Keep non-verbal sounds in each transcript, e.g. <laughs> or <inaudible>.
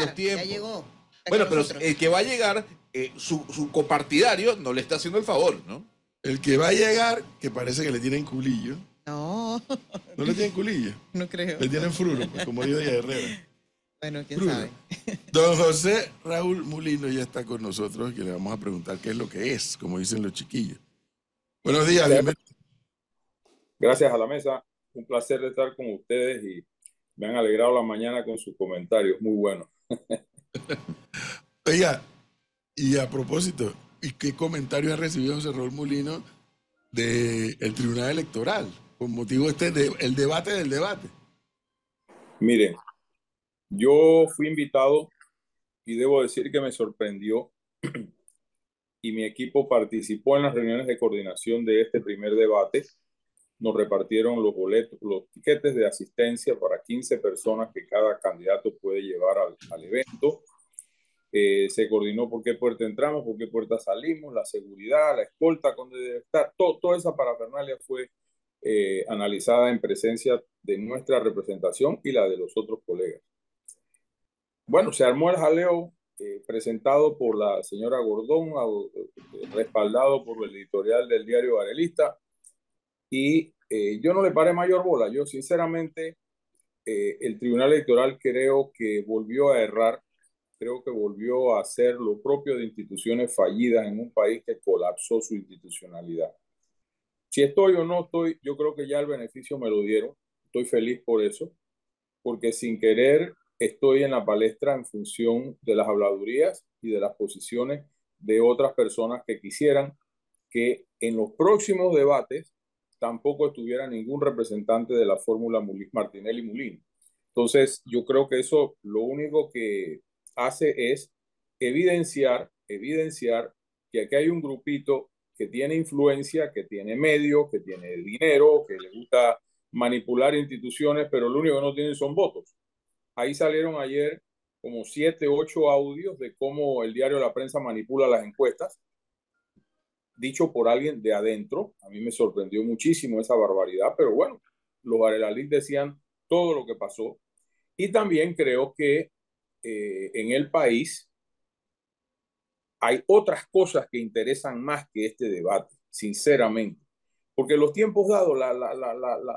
los tiempos. Ya llegó. Bueno, pero el que va a llegar, eh, su, su, copartidario no le está haciendo el favor, ¿no? El que va a llegar, que parece que le tienen culillo. No. ¿No le tienen culillo? <laughs> No creo. Le tienen frulo, pues, como dijo Díaz Herrera. Bueno, quién sabe. <laughs> Don José Raúl Mulino ya está con nosotros, que le vamos a preguntar qué es lo que es, como dicen los chiquillos. Buenos días, bienvenido. Gracias a la mesa. Un placer estar con ustedes y me han alegrado la mañana con sus comentarios. Muy buenos. Oiga, y a propósito, ¿y qué comentario ha recibido José Raúl Mulino del Tribunal Electoral con motivo este de, el debate del debate? Miren, yo fui invitado y debo decir que me sorprendió <clears throat> y mi equipo participó en las reuniones de coordinación de este primer debate. Nos repartieron los boletos, los tiquetes de asistencia para 15 personas que cada candidato puede llevar al, al evento. Eh, se coordinó por qué puerta entramos, por qué puerta salimos, la seguridad, la escolta, dónde debe estar. Todo, toda esa parafernalia fue eh, analizada en presencia de nuestra representación y la de los otros colegas. Bueno, se armó el jaleo eh, presentado por la señora Gordón, respaldado por el editorial del diario Varelista, y yo no le paré mayor bola. Yo, sinceramente, el Tribunal Electoral creo que volvió a errar creo que volvió a hacer lo propio de instituciones fallidas en un país que colapsó su institucionalidad. Si estoy o no estoy, yo creo que ya el beneficio me lo dieron. Estoy feliz por eso, porque sin querer estoy en la palestra en función de las habladurías y de las posiciones de otras personas que quisieran que en los próximos debates tampoco estuviera ningún representante de la fórmula Martinelli-Mulino. Entonces, yo creo que eso lo único que hace es evidenciar, evidenciar que aquí hay un grupito que tiene influencia, que tiene medios, que tiene dinero, que le gusta manipular instituciones, pero lo único que no tienen son votos. Ahí salieron ayer como siete, ocho audios de cómo el diario La Prensa manipula las encuestas, dicho por alguien de adentro. A mí me sorprendió muchísimo esa barbaridad, pero bueno, los Arelalit decían todo lo que pasó. Y también creo que eh, en el país, hay otras cosas que interesan más que este debate, sinceramente. Porque los tiempos dados, la, la, la,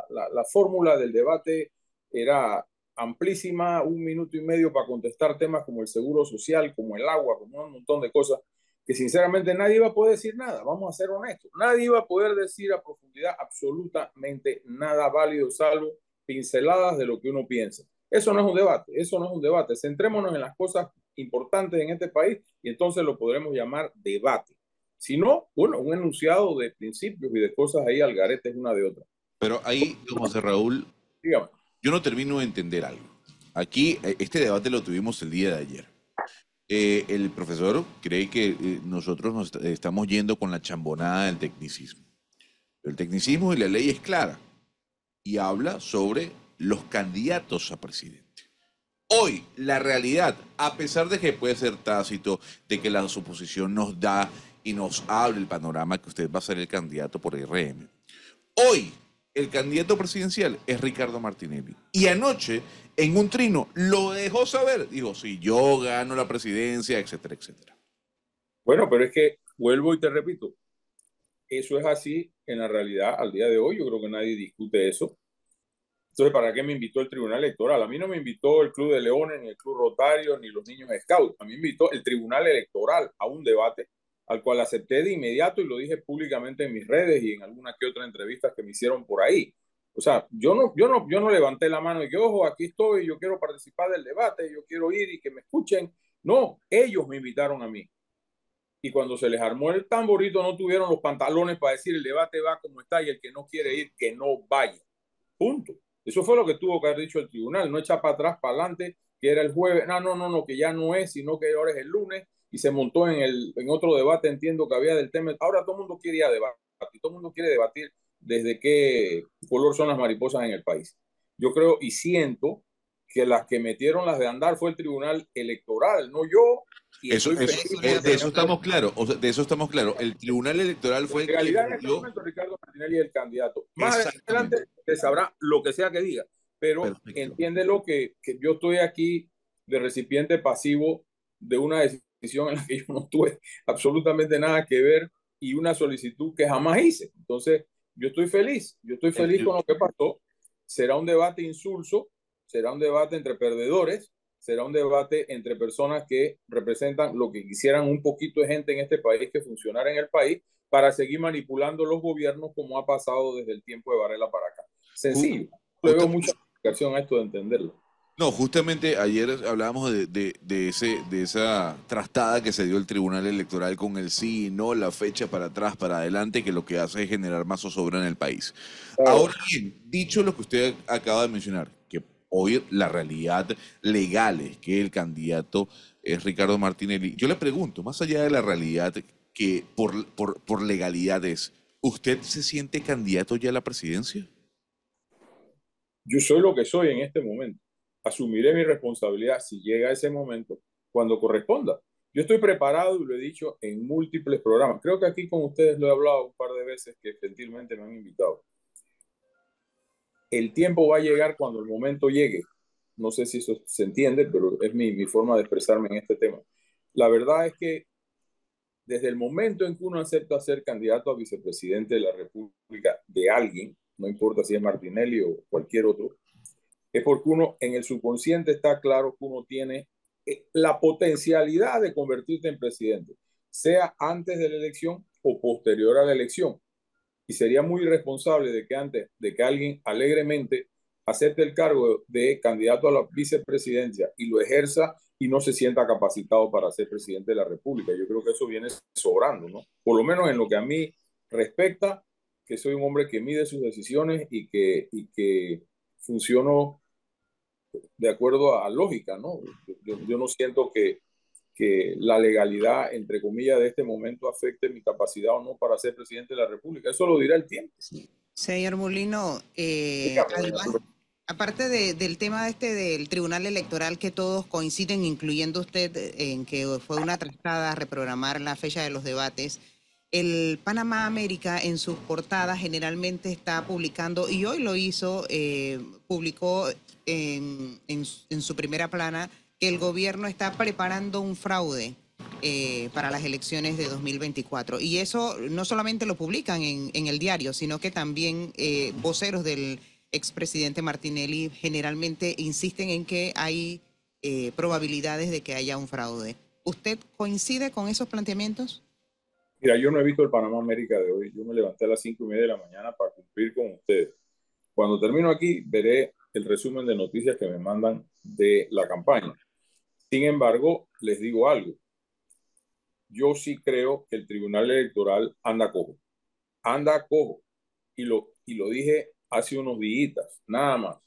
la fórmula del debate era amplísima, un minuto y medio para contestar temas como el seguro social, como el agua, como un montón de cosas, que sinceramente nadie iba a poder decir nada, vamos a ser honestos, nadie iba a poder decir a profundidad absolutamente nada válido, salvo pinceladas de lo que uno piensa. Eso no es un debate, eso no es un debate. Centrémonos en las cosas importantes en este país y entonces lo podremos llamar debate. Si no, bueno, un enunciado de principios y de cosas ahí al garete es una de otra. Pero ahí, José Raúl, Dígame. yo no termino de entender algo. Aquí, eh, este debate lo tuvimos el día de ayer. Eh, el profesor cree que eh, nosotros nos estamos yendo con la chambonada del tecnicismo. El tecnicismo y la ley es clara y habla sobre los candidatos a presidente. Hoy, la realidad, a pesar de que puede ser tácito, de que la suposición nos da y nos abre el panorama que usted va a ser el candidato por RM. Hoy, el candidato presidencial es Ricardo Martinelli. Y anoche, en un trino, lo dejó saber. Dijo, si yo gano la presidencia, etcétera, etcétera. Bueno, pero es que, vuelvo y te repito, eso es así en la realidad al día de hoy. Yo creo que nadie discute eso. Entonces, ¿para qué me invitó el Tribunal Electoral? A mí no me invitó el Club de Leones, ni el Club Rotario, ni los niños Scouts. A mí me invitó el Tribunal Electoral a un debate al cual acepté de inmediato y lo dije públicamente en mis redes y en alguna que otra entrevista que me hicieron por ahí. O sea, yo no, yo no, yo no levanté la mano y que, ojo, aquí estoy, yo quiero participar del debate, yo quiero ir y que me escuchen. No, ellos me invitaron a mí. Y cuando se les armó el tamborito, no tuvieron los pantalones para decir el debate va como está y el que no quiere ir, que no vaya. Punto. Eso fue lo que tuvo que haber dicho el tribunal, no echar para atrás, para adelante, que era el jueves, no, no, no, no, que ya no es, sino que ahora es el lunes, y se montó en, el, en otro debate, entiendo que había del tema. Ahora todo el mundo quiere ir a debatir, todo el mundo quiere debatir desde qué color son las mariposas en el país. Yo creo y siento que las que metieron las de andar fue el tribunal electoral, no yo, eso, eso, eh, de eso estamos claros, o sea, de eso estamos claros. El Tribunal Electoral fue el que... En realidad, en este momento, Ricardo Martinelli el candidato. Más adelante se sabrá lo que sea que diga, pero entiéndelo que, que yo estoy aquí de recipiente pasivo de una decisión en la que yo no tuve <laughs> absolutamente nada que ver y una solicitud que jamás hice. Entonces, yo estoy feliz, yo estoy feliz con lo que pasó. Será un debate insulso, será un debate entre perdedores, será un debate entre personas que representan lo que quisieran un poquito de gente en este país que funcionara en el país para seguir manipulando los gobiernos como ha pasado desde el tiempo de Varela para acá. Sencillo. Le veo mucha explicación a esto de entenderlo. No, justamente ayer hablábamos de, ese, de esa trastada que se dio el Tribunal Electoral con el sí y no, la fecha para atrás, para adelante, que lo que hace es generar más zozobra en el país. Ahora bien, dicho lo que usted acaba de mencionar, que hoy la realidad legal es que el candidato es Ricardo Martinelli, yo le pregunto, más allá de la realidad que por, por, por legalidad es, ¿usted se siente candidato ya a la presidencia? Yo soy lo que soy en este momento asumiré mi responsabilidad si llega ese momento cuando corresponda. Yo estoy preparado y lo he dicho en múltiples programas. Creo que aquí con ustedes lo he hablado un par de veces que gentilmente me han invitado. El tiempo va a llegar cuando el momento llegue. No sé si eso se entiende, pero es mi, mi forma de expresarme en este tema. La verdad es que desde el momento en que uno acepta ser candidato a vicepresidente de la República de alguien, no importa si es Martinelli o cualquier otro, es porque uno en el subconsciente está claro que uno tiene eh, la potencialidad de convertirte en presidente, sea antes de la elección o posterior a la elección. Y sería muy irresponsable de que antes de que alguien alegremente acepte el cargo de candidato a la vicepresidencia y lo ejerza y no se sienta capacitado para ser presidente de la República. Yo creo que eso viene sobrando, ¿no? Por lo menos en lo que a mí respecta, que soy un hombre que mide sus decisiones y que, y que funciono de acuerdo a lógica, ¿no? Yo, no siento que, que, la legalidad, entre comillas, de este momento afecte mi capacidad o no para ser presidente de la República. Eso lo dirá el tiempo. Señor Molino, eh, aparte del tema este del Tribunal Electoral, que todos coinciden, incluyendo usted, en que fue una trastada reprogramar la fecha de los debates, el Panamá América en sus portadas generalmente está publicando, y hoy lo hizo, eh, publicó en, su primera plana que el gobierno está preparando un fraude eh, para las elecciones de 2024. Y eso no solamente lo publican en, el diario, sino que también eh, voceros del expresidente Martinelli generalmente insisten en que hay eh, probabilidades de que haya un fraude. ¿Usted coincide con esos planteamientos? Mira, yo no he visto el Panamá América de hoy. Yo me levanté a las cinco y media de la mañana para cumplir con ustedes. Cuando termino aquí, veré el resumen de noticias que me mandan de la campaña. Sin embargo, les digo algo. Yo sí creo que el Tribunal Electoral anda cojo. Anda cojo. Y lo, y lo dije hace unos días, nada más.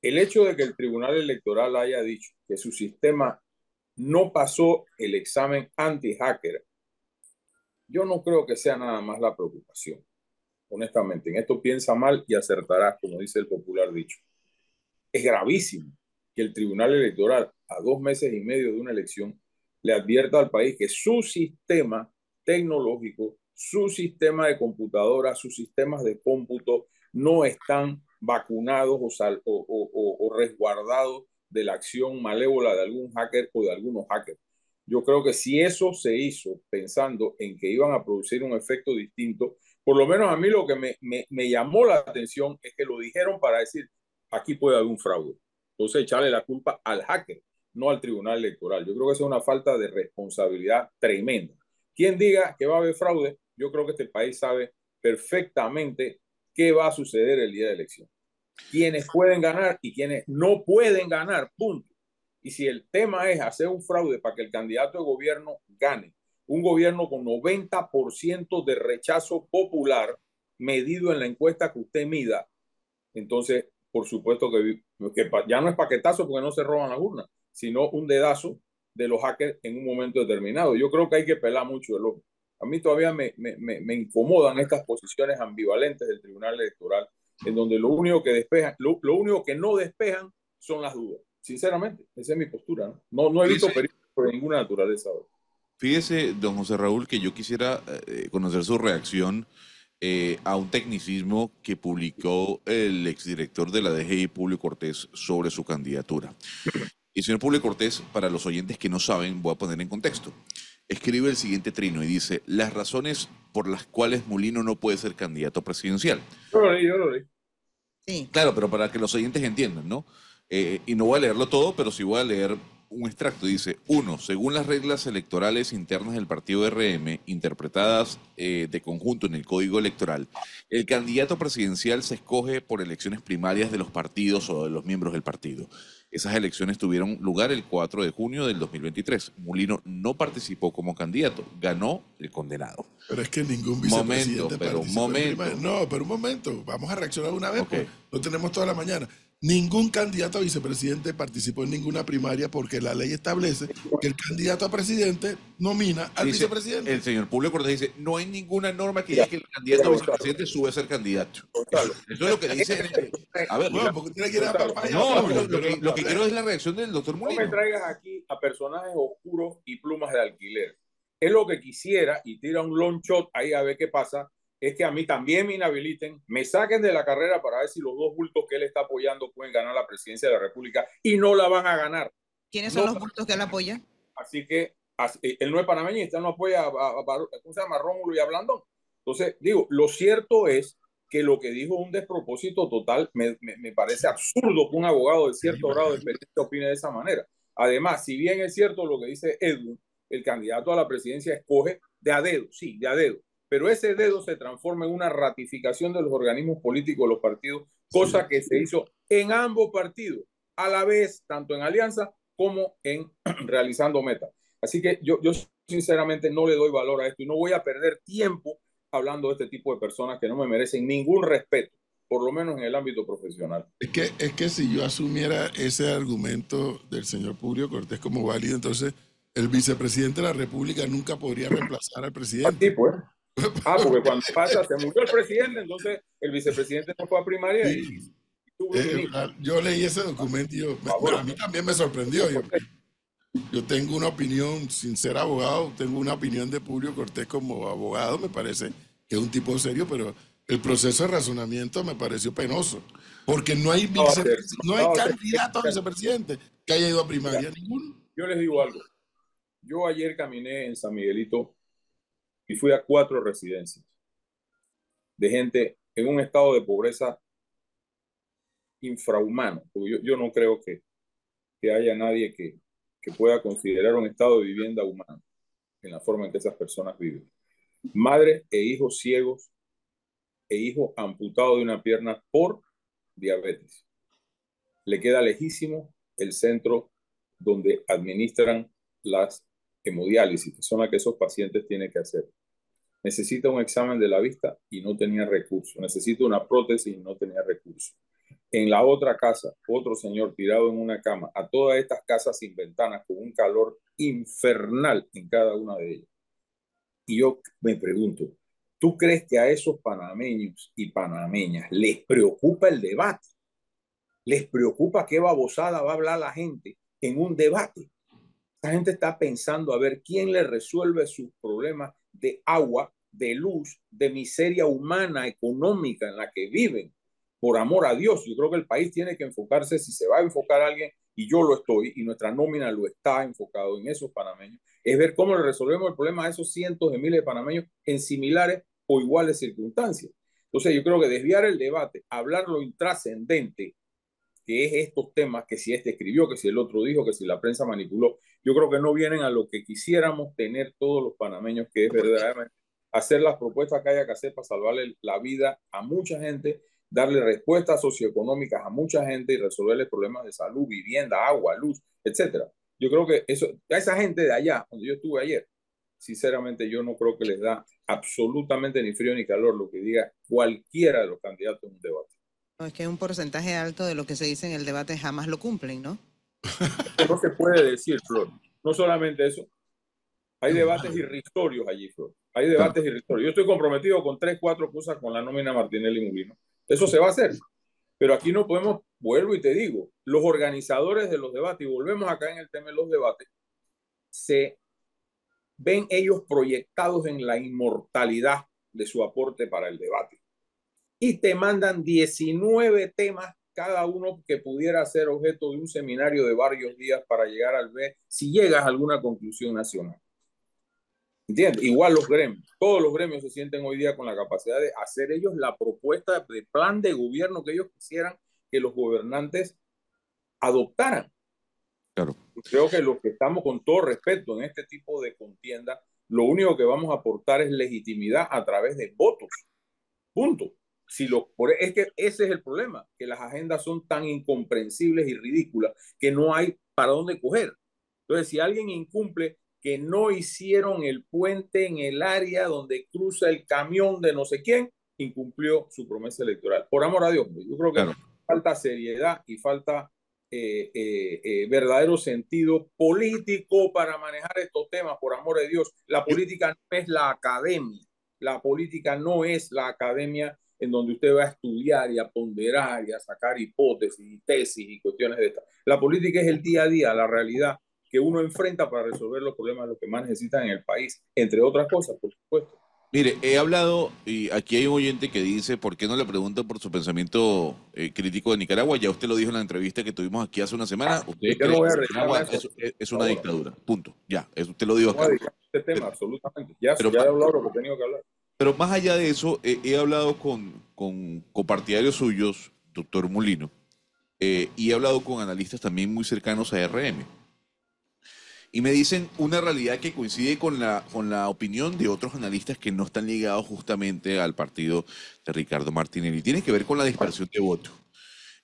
El hecho de que el Tribunal Electoral haya dicho que su sistema no pasó el examen anti-hacker, yo no creo que sea nada más la preocupación honestamente. En esto piensa mal y acertarás, como dice el popular dicho. Es gravísimo que el Tribunal Electoral, a dos meses y medio de una elección, le advierta al país que su sistema tecnológico, su sistema de computadoras, sus sistemas de cómputo no están vacunados o, resguardados de la acción malévola de algún hacker o de algunos hackers. Yo creo que si eso se hizo pensando en que iban a producir un efecto distinto, por lo menos a mí lo que me, me, llamó la atención es que lo dijeron para decir, aquí puede haber un fraude. Entonces echarle la culpa al hacker, no al Tribunal Electoral. Yo creo que es una falta de responsabilidad tremenda. Quien diga que va a haber fraude, yo creo que este país sabe perfectamente qué va a suceder el día de elección. Quienes pueden ganar y quienes no pueden ganar, punto. Y si el tema es hacer un fraude para que el candidato de gobierno gane un gobierno con 90% de rechazo popular medido en la encuesta que usted mida, entonces, por supuesto que, ya no es paquetazo porque no se roban las urnas, sino un dedazo de los hackers en un momento determinado. Yo creo que hay que pelar mucho el ojo. A mí todavía me, incomodan estas posiciones ambivalentes del Tribunal Electoral, en donde lo único que despejan, lo, único que no despejan son las dudas. Sinceramente, esa es mi postura. No, no, no he visto peligro de ninguna naturaleza. Fíjese, don José Raúl, que yo quisiera eh, conocer su reacción eh, a un tecnicismo que publicó el exdirector de la DGI, Publio Cortés, sobre su candidatura. Y señor Publio Cortés, para los oyentes que no saben, voy a poner en contexto. Escribe el siguiente trino y dice, las razones por las cuales Molino no puede ser candidato presidencial. Yo lo leí, yo lo leí. Sí. Claro, pero para que los oyentes entiendan, ¿no? Eh, y no voy a leerlo todo, pero sí voy a leer un extracto. Dice, uno, según las reglas electorales internas del partido RM, interpretadas eh, de conjunto en el Código Electoral, el candidato presidencial se escoge por elecciones primarias de los partidos o de los miembros del partido. Esas elecciones tuvieron lugar el 4 de junio del 2023. Mulino no participó como candidato, ganó el condenado. Pero es que ningún vicepresidente momento, pero un momento. No, pero un momento, vamos a reaccionar una vez, porque no tenemos toda la mañana. Ningún candidato a vicepresidente participó en ninguna primaria porque la ley establece que el candidato a presidente nomina al vicepresidente. El señor Publio Cortés dice, no hay ninguna norma que diga que el candidato a vicepresidente sube a ser candidato. Eso es lo que dice... A ver, no, porque tiene que ir a no, lo, que, quiero es la reacción del doctor Molino. No me traigas aquí a personajes oscuros y plumas de alquiler. Es lo que quisiera y tira un long shot ahí a ver qué pasa es que a mí también me inhabiliten, me saquen de la carrera para ver si los dos bultos que él está apoyando pueden ganar la presidencia de la República y no la van a ganar. ¿Quiénes son los bultos que él apoya? Así que eh, él no es panameñista, no apoya a, ¿cómo se llama? Rómulo y a Blandón. Entonces, digo, lo cierto es que lo que dijo un despropósito total, me, me, parece absurdo que un abogado de cierto grado de experiencia opine de esa manera. Además, si bien es cierto lo que dice Edwin, el candidato a la presidencia escoge de a dedo, sí, de a dedo pero ese dedo se transforma en una ratificación de los organismos políticos de los partidos, cosa que se hizo en ambos partidos, a la vez, tanto en alianza como en <clears throat> realizando metas. Así que yo, yo sinceramente no le doy valor a esto y no voy a perder tiempo hablando de este tipo de personas que no me merecen ningún respeto, por lo menos en el ámbito profesional. Es que, es que si yo asumiera ese argumento del señor Publio Cortés como válido, entonces el vicepresidente de la República nunca podría reemplazar al presidente. Pues. <laughs> Ah, porque cuando pasa, se murió el presidente, entonces el vicepresidente no fue a primaria y, eh, yo leí ese documento y yo, a mí también me sorprendió. Yo, yo, tengo una opinión, sin ser abogado, tengo una opinión de Publio Cortés como abogado, me parece que es un tipo serio, pero el proceso de razonamiento me pareció penoso, porque no hay, no, hay candidato a vicepresidente que haya ido a primaria, ninguno. Yo les digo algo, yo ayer caminé en San Miguelito y fui a cuatro residencias de gente en un estado de pobreza infrahumano. Yo, yo no creo que, que haya nadie que, que pueda considerar un estado de vivienda humano en la forma en que esas personas viven. Madres e hijos ciegos e hijos amputados de una pierna por diabetes. Le queda lejísimo el centro donde administran las hemodiálisis, que son las que esos pacientes tienen que hacer. Necesita un examen de la vista y no tenía recursos. Necesita una prótesis y no tenía recursos. En la otra casa, otro señor tirado en una cama, a todas estas casas sin ventanas, con un calor infernal en cada una de ellas. Y yo me pregunto, ¿tú crees que a esos panameños y panameñas les preocupa el debate? ¿Les preocupa qué babosada va a hablar la gente en un debate? La gente está pensando a ver quién le resuelve sus problemas de agua, de luz, de miseria humana, económica en la que viven, por amor a Dios. Yo creo que el país tiene que enfocarse, si se va a enfocar a alguien, y yo lo estoy, y nuestra nómina lo está enfocado en esos panameños, es ver cómo le resolvemos el problema a esos cientos de miles de panameños en similares o iguales circunstancias. Entonces yo creo que desviar el debate, hablar lo intrascendente, que es estos temas, que si este escribió, que si el otro dijo, que si la prensa manipuló, yo creo que no vienen a lo que quisiéramos tener todos los panameños, que es verdaderamente hacer las propuestas que haya que hacer para salvarle la vida a mucha gente, darle respuestas socioeconómicas a mucha gente y resolverle problemas de salud, vivienda, agua, luz, etcétera. Yo creo que eso, a esa gente de allá, donde yo estuve ayer, sinceramente yo no creo que les da absolutamente ni frío ni calor lo que diga cualquiera de los candidatos en un debate. Es que un porcentaje alto de lo que se dice en el debate jamás lo cumplen, ¿no? No se puede decir, Flor. No solamente eso. Hay debates irrisorios allí, Flor. Hay debates irrisorios. Yo estoy comprometido con tres, cuatro cosas con la nómina Martinelli Mulino. Eso se va a hacer. Pero aquí no podemos, vuelvo y te digo, los organizadores de los debates, y volvemos acá en el tema de los debates, se ven ellos proyectados en la inmortalidad de su aporte para el debate. Y te mandan 19 temas cada uno que pudiera ser objeto de un seminario de varios días para llegar al B, si llegas a alguna conclusión nacional. ¿Entiendes? Igual los gremios, todos los gremios se sienten hoy día con la capacidad de hacer ellos la propuesta de plan de gobierno que ellos quisieran que los gobernantes adoptaran. Claro. Creo que los que estamos con todo respeto en este tipo de contienda, lo único que vamos a aportar es legitimidad a través de votos. Punto. Si lo, es que ese es el problema, que las agendas son tan incomprensibles y ridículas que no hay para dónde coger. Entonces, si alguien incumple que no hicieron el puente en el área donde cruza el camión de no sé quién, incumplió su promesa electoral. Por amor a Dios, yo creo que falta seriedad y falta eh, eh, eh, verdadero sentido político para manejar estos temas, por amor de Dios. La política no es la academia, la política no es la academia en donde usted va a estudiar y a ponderar y a sacar hipótesis y tesis y cuestiones de estas. La política es el día a día, la realidad que uno enfrenta para resolver los problemas de los que más necesitan en el país, entre otras cosas, por supuesto. Mire, he hablado, y aquí hay un oyente que dice, ¿por qué no le preguntan por su pensamiento eh, crítico de Nicaragua? Ya usted lo dijo en la entrevista que tuvimos aquí hace una semana. Usted cree que Nicaragua es, una dictadura. Punto. Ya, eso usted lo dijo acá. Este tema, absolutamente. Ya, pero, ya he hablado lo que he tenido que hablar. Pero más allá de eso, he hablado con, con copartidarios suyos, doctor Molino, eh, y he hablado con analistas también muy cercanos a RM y me dicen una realidad que coincide con la, con la opinión de otros analistas que no están ligados justamente al partido de Ricardo Martinelli. Tiene que ver con la dispersión de votos.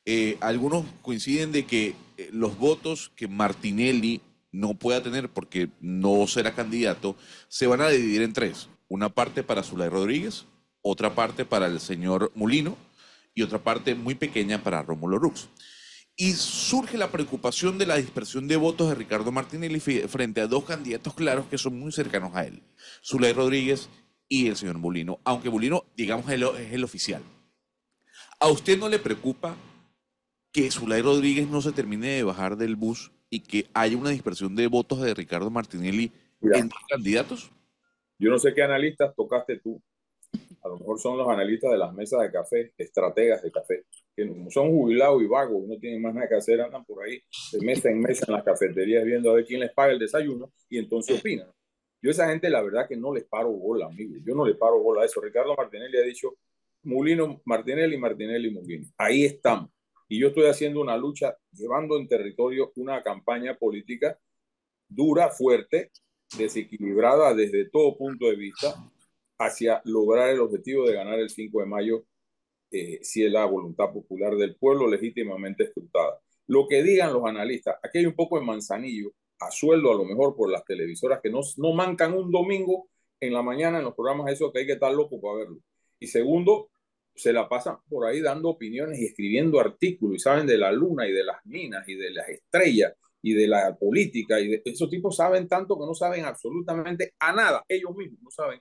Eh, algunos coinciden de que eh, los votos que Martinelli no pueda tener porque no será candidato se van a dividir en tres. Una parte para Zulay Rodríguez, otra parte para el señor Molino y otra parte muy pequeña para Rómulo Rux. Y surge la preocupación de la dispersión de votos de Ricardo Martinelli frente a dos candidatos claros que son muy cercanos a él, Zulay Rodríguez y el señor Molino, aunque Molino, digamos, es el oficial. ¿A usted no le preocupa que Zulay Rodríguez no se termine de bajar del bus y que haya una dispersión de votos de Ricardo Martinelli entre candidatos? Yo no sé qué analistas tocaste tú. A lo mejor son los analistas de las mesas de café, estrategas de café que son jubilados y vagos, no tienen más nada que hacer, andan por ahí de mesa en mesa en las cafeterías viendo a ver quién les paga el desayuno y entonces opinan. Yo a esa gente la verdad que no les paro bola, amigo. Yo no les paro bola a eso. Ricardo Martinelli ha dicho Mulino, Martinelli, Martinelli, Mulino. Ahí estamos. Y yo estoy haciendo una lucha, llevando en territorio una campaña política dura, fuerte, desequilibrada desde todo punto de vista, hacia lograr el objetivo de ganar el 5 de mayo eh, si es la voluntad popular del pueblo legítimamente escrutada. Lo que digan los analistas, aquí hay un poco de manzanillo, a sueldo a lo mejor por las televisoras que no, no mancan un domingo en la mañana en los programas eso que hay que estar loco para verlo. Y segundo, se la pasan por ahí dando opiniones y escribiendo artículos y saben de la luna y de las minas y de las estrellas y de la política y de esos tipos saben tanto que no saben absolutamente a nada, ellos mismos no saben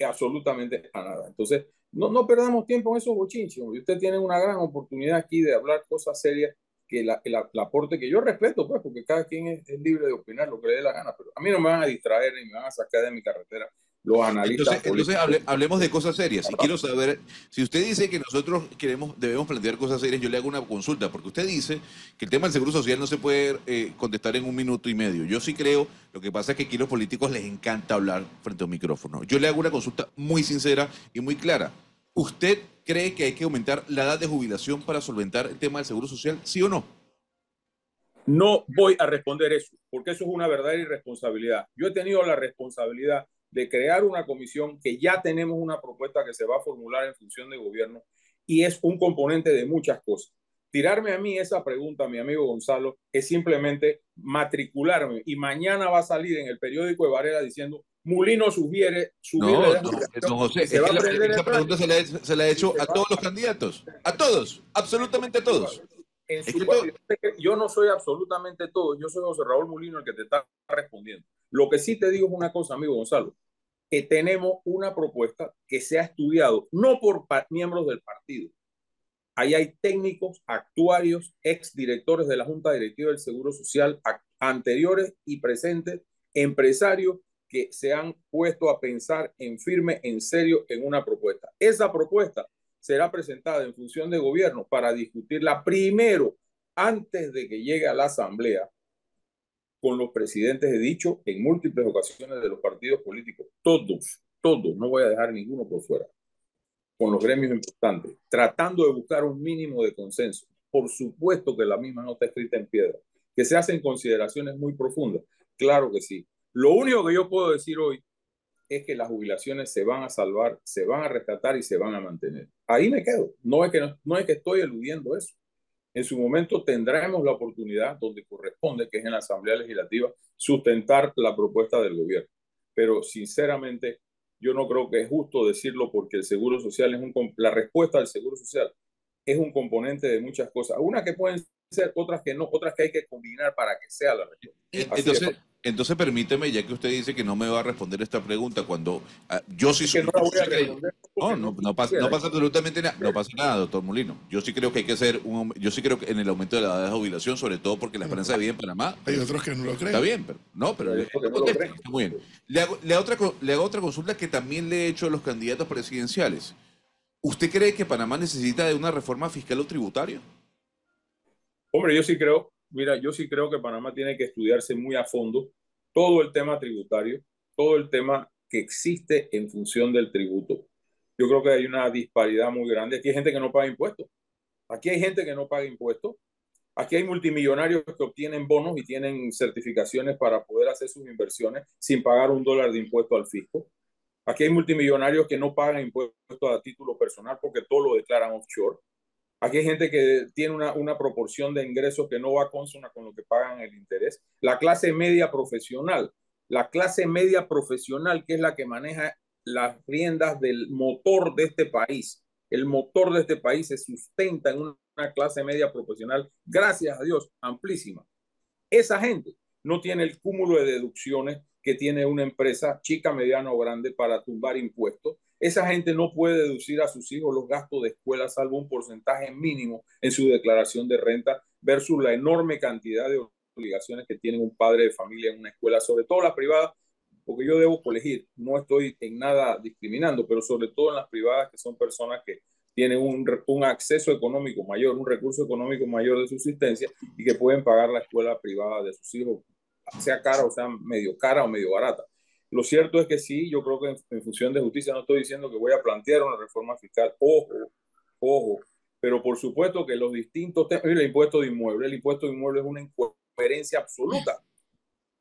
absolutamente a nada. Entonces, no, no perdamos tiempo en esos bochinches. Y usted tiene una gran oportunidad aquí de hablar cosas serias que la, el, aporte que yo respeto, pues, porque cada quien es, libre de opinar lo que le dé la gana, pero a mí no me van a distraer ni me van a sacar de mi carretera los analistas. Entonces, hablemos de cosas serias. Y quiero saber, si usted dice que nosotros queremos, debemos plantear cosas serias, yo le hago una consulta, porque usted dice que el tema del seguro social no se puede eh, contestar en un minuto y medio. Yo sí creo, lo que pasa es que aquí los políticos les encanta hablar frente a un micrófono. Yo le hago una consulta muy sincera y muy clara. ¿Usted cree que hay que aumentar la edad de jubilación para solventar el tema del seguro social, sí o no? No voy a responder eso, porque eso es una verdadera irresponsabilidad. Yo he tenido la responsabilidad de crear una comisión que ya tenemos una propuesta que se va a formular en función de gobierno y es un componente de muchas cosas. Tirarme a mí esa pregunta, mi amigo Gonzalo, es simplemente matricularme y mañana va a salir en el periódico de Varela diciendo Mulino sugiere subir no, no, José, esa pregunta se la, se la, he hecho a todos los candidatos, a todos, absolutamente a todos. Yo no soy absolutamente todo, yo soy José Raúl Mulino el que te está respondiendo. Lo que sí te digo es una cosa, amigo Gonzalo, que tenemos una propuesta que se ha estudiado no por miembros del partido. Ahí hay técnicos, actuarios, exdirectores de la Junta Directiva del Seguro Social, anteriores y presentes, empresarios que se han puesto a pensar en firme, en serio, en una propuesta. Esa propuesta será presentada en función de gobierno para discutirla primero antes de que llegue a la Asamblea con los presidentes, he dicho, en múltiples ocasiones de los partidos políticos, todos, todos, no voy a dejar ninguno por fuera, con los gremios importantes, tratando de buscar un mínimo de consenso. Por supuesto que la misma no está escrita en piedra, que se hacen consideraciones muy profundas, claro que sí. Lo único que yo puedo decir hoy es que las jubilaciones se van a salvar, se van a rescatar y se van a mantener. Ahí me quedo. No es que, no, no es que estoy eludiendo eso. En su momento tendremos la oportunidad, donde corresponde, que es en la Asamblea Legislativa, sustentar la propuesta del gobierno. Pero sinceramente, yo no creo que es justo decirlo porque el Seguro Social es un... La respuesta del Seguro Social es un componente de muchas cosas. Unas que pueden ser, otras que no, otras que hay que combinar para que sea la respuesta. Entonces, entonces permíteme, ya que usted dice que no me va a responder esta pregunta, cuando uh, yo sí soy... No, no, no, pasa, no pasa absolutamente nada, no pasa nada, doctor Molino. Yo sí creo que hay que hacer un, yo sí creo que en el aumento de la edad de jubilación, sobre todo porque la esperanza de vida en Panamá. Hay otros que no lo creen. Está bien, pero no, pero le, está muy bien. Le hago, le, hago otra, le hago otra consulta que también le he hecho a los candidatos presidenciales. ¿Usted cree que Panamá necesita de una reforma fiscal o tributaria? Hombre, yo sí creo, mira, yo sí creo que Panamá tiene que estudiarse muy a fondo todo el tema tributario, todo el tema que existe en función del tributo. Yo creo que hay una disparidad muy grande. Aquí hay gente que no paga impuestos. Aquí hay gente que no paga impuestos. Aquí hay multimillonarios que obtienen bonos y tienen certificaciones para poder hacer sus inversiones sin pagar un dólar de impuesto al fisco. Aquí hay multimillonarios que no pagan impuestos a título personal porque todo lo declaran offshore. Aquí hay gente que tiene una, una proporción de ingresos que no va consona con lo que pagan el interés. La clase media profesional, la clase media profesional que es la que maneja las riendas del motor de este país. El motor de este país se sustenta en una clase media profesional, gracias a Dios, amplísima. Esa gente no tiene el cúmulo de deducciones que tiene una empresa chica, mediana o grande para tumbar impuestos esa gente no puede deducir a sus hijos los gastos de escuela salvo un porcentaje mínimo en su declaración de renta versus la enorme cantidad de obligaciones que tiene un padre de familia en una escuela, sobre todo las privadas, porque yo debo colegir, no estoy en nada discriminando, pero sobre todo en las privadas que son personas que tienen un, un acceso económico mayor, un recurso económico mayor de subsistencia y que pueden pagar la escuela privada de sus hijos, sea cara o sea medio cara o medio barata. Lo cierto es que sí, yo creo que en, función de justicia no estoy diciendo que voy a plantear una reforma fiscal, ojo, ojo, pero por supuesto que los distintos temas, el impuesto de inmueble, el impuesto de inmueble es una incoherencia absoluta,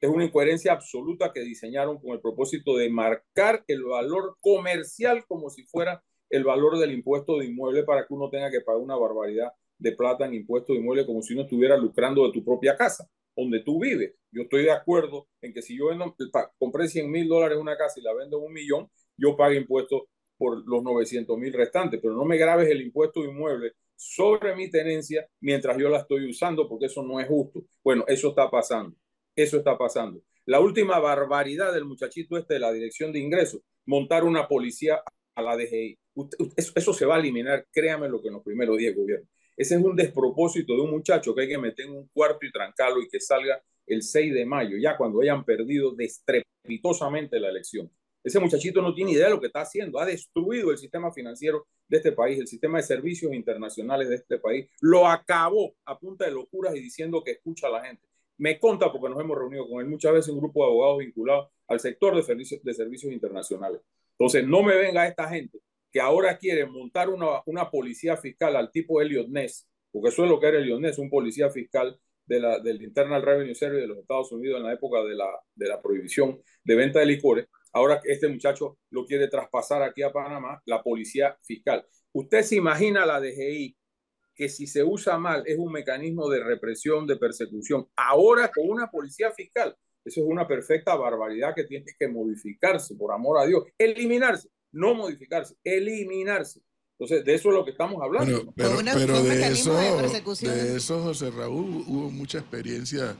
es una incoherencia absoluta que diseñaron con el propósito de marcar el valor comercial como si fuera el valor del impuesto de inmueble para que uno tenga que pagar una barbaridad de plata en impuesto de inmueble como si uno estuviera lucrando de tu propia casa donde tú vives. Yo estoy de acuerdo en que si yo vendo, compré 100 mil dólares una casa y la vendo en un millón, yo pago impuestos por los 900 mil restantes, pero no me grabes el impuesto de inmueble sobre mi tenencia mientras yo la estoy usando, porque eso no es justo. Bueno, eso está pasando, eso está pasando. La última barbaridad del muchachito este de la Dirección de Ingresos, montar una policía a la DGI. Eso, eso se va a eliminar, créame lo que en los primeros días gobierno. Ese es un despropósito de un muchacho que hay que meter en un cuarto y trancarlo y que salga el 6 de mayo, ya cuando hayan perdido destrepitosamente la elección. Ese muchachito no tiene idea de lo que está haciendo. Ha destruido el sistema financiero de este país, el sistema de servicios internacionales de este país. Lo acabó a punta de locuras y diciendo que escucha a la gente. Me conta porque nos hemos reunido con él muchas veces un grupo de abogados vinculados al sector de servicios, de servicios internacionales. Entonces, no me venga esta gente que ahora quiere montar una, una policía fiscal al tipo Elliot Ness, porque eso es lo que era Elliot Ness, un policía fiscal de la, del Internal Revenue Service de los Estados Unidos en la época de la, de la prohibición de venta de licores. Ahora este muchacho lo quiere traspasar aquí a Panamá, la policía fiscal. Usted se imagina la DGI, que si se usa mal es un mecanismo de represión, de persecución. Ahora con una policía fiscal, eso es una perfecta barbaridad que tiene que modificarse, por amor a Dios, eliminarse no modificarse, eliminarse. Entonces, de eso es lo que estamos hablando. pero, pero de, eso, de, eso, José Raúl, hubo mucha experiencia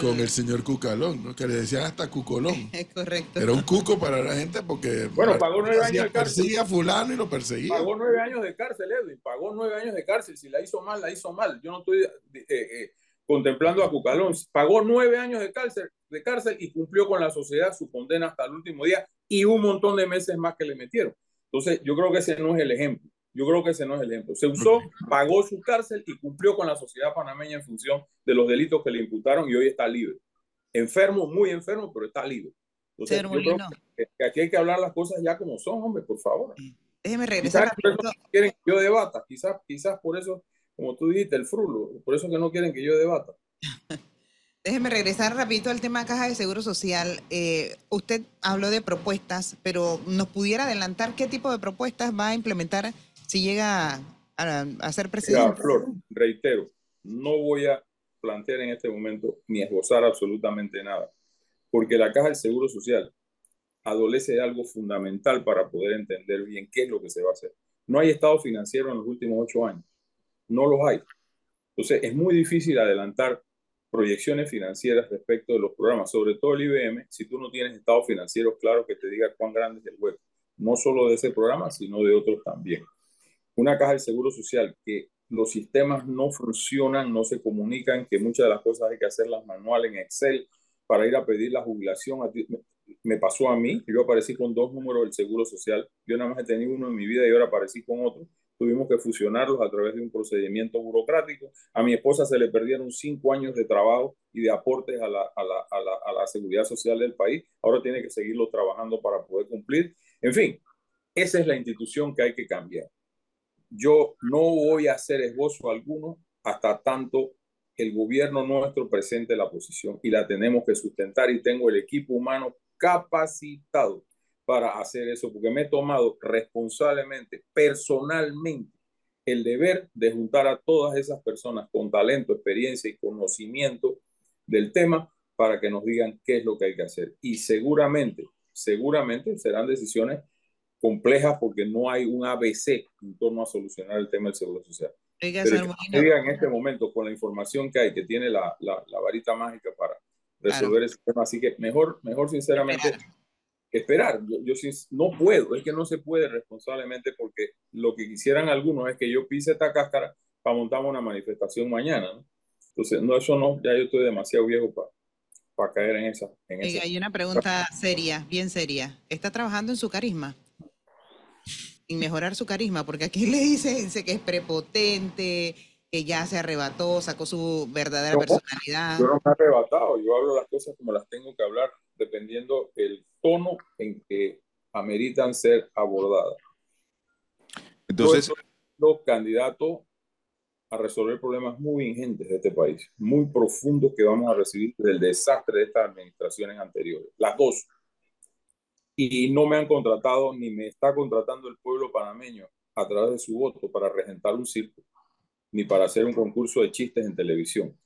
con el señor Cucalón, ¿no? que le decían hasta Cucolón. <laughs> Es correcto. Era un cuco para la gente porque. Bueno, pagó nueve años de cárcel. Perseguía a Fulano y lo perseguía. Pagó nueve años de cárcel, Edwin. Pagó nueve años de cárcel. Si la hizo mal, la hizo mal. Yo no estoy eh, eh, contemplando a Cucalón. Pagó nueve años de cárcel, de cárcel y cumplió con la sociedad su condena hasta el último día y un montón de meses más que le metieron. Entonces, yo creo que ese no es el ejemplo. Yo creo que ese no es el ejemplo. Se usó, pagó su cárcel y cumplió con la sociedad panameña en función de los delitos que le imputaron y hoy está libre. Enfermo, muy enfermo, pero está libre. Entonces, yo creo que, aquí hay que hablar las cosas ya como son, hombre, por favor. Déjeme regresar. Quizás no quieren que yo debata, quizás, quizás por eso, como tú dijiste, el frulo, por eso que no quieren que yo debata. <laughs> Déjeme regresar rapidito al tema de caja de seguro social. Eh, usted habló de propuestas, pero ¿nos pudiera adelantar qué tipo de propuestas va a implementar si llega a, ser presidente? Flor, reitero, no voy a plantear en este momento ni esbozar absolutamente nada, porque la caja del seguro social adolece de algo fundamental para poder entender bien qué es lo que se va a hacer. No hay estado financiero en los últimos ocho años, no los hay. Entonces es muy difícil adelantar proyecciones financieras respecto de los programas, sobre todo el IBM, si tú no tienes estados financieros claros que te diga cuán grande es el hueco, no solo de ese programa, sino de otros también. Una caja de seguro social que los sistemas no funcionan, no se comunican, que muchas de las cosas hay que hacerlas manual en Excel para ir a pedir la jubilación. Me pasó a mí, yo aparecí con dos números del seguro social, yo nada más he tenido uno en mi vida y ahora aparecí con otro tuvimos que fusionarlos a través de un procedimiento burocrático. A mi esposa se le perdieron cinco años de trabajo y de aportes a la, a la, a la, a la seguridad social del país. Ahora tiene que seguirlo trabajando para poder cumplir. En fin, esa es la institución que hay que cambiar. Yo no voy a hacer esbozo alguno hasta tanto el gobierno nuestro presente la posición y la tenemos que sustentar y tengo el equipo humano capacitado para hacer eso, porque me he tomado responsablemente, personalmente, el deber de juntar a todas esas personas con talento, experiencia y conocimiento del tema para que nos digan qué es lo que hay que hacer. Y seguramente, seguramente serán decisiones complejas porque no hay un ABC en torno a solucionar el tema del seguro social. Pero diga en este momento, con la información que hay, que tiene la, la, varita mágica para resolver ese tema, así que mejor, mejor sinceramente, esperar. Yo, yo sí, no puedo, es que no se puede responsablemente porque lo que quisieran algunos es que yo pise esta cáscara para montar una manifestación mañana. ¿no? Entonces, no, eso no, ya yo estoy demasiado viejo para para caer en esa. En Hay una pregunta seria, bien seria. ¿Está trabajando en su carisma? En mejorar su carisma, porque aquí le dice, dice que es prepotente, que ya se arrebató, sacó su verdadera personalidad. Yo no me he arrebatado, yo hablo las cosas como las tengo que hablar, dependiendo el tono en que ameritan ser abordadas. Entonces, los candidatos a resolver problemas muy ingentes de este país, muy profundos que vamos a recibir del desastre de estas administraciones anteriores, las dos. Y no me han contratado ni me está contratando el pueblo panameño a través de su voto para regentar un circo, ni para hacer un concurso de chistes en televisión.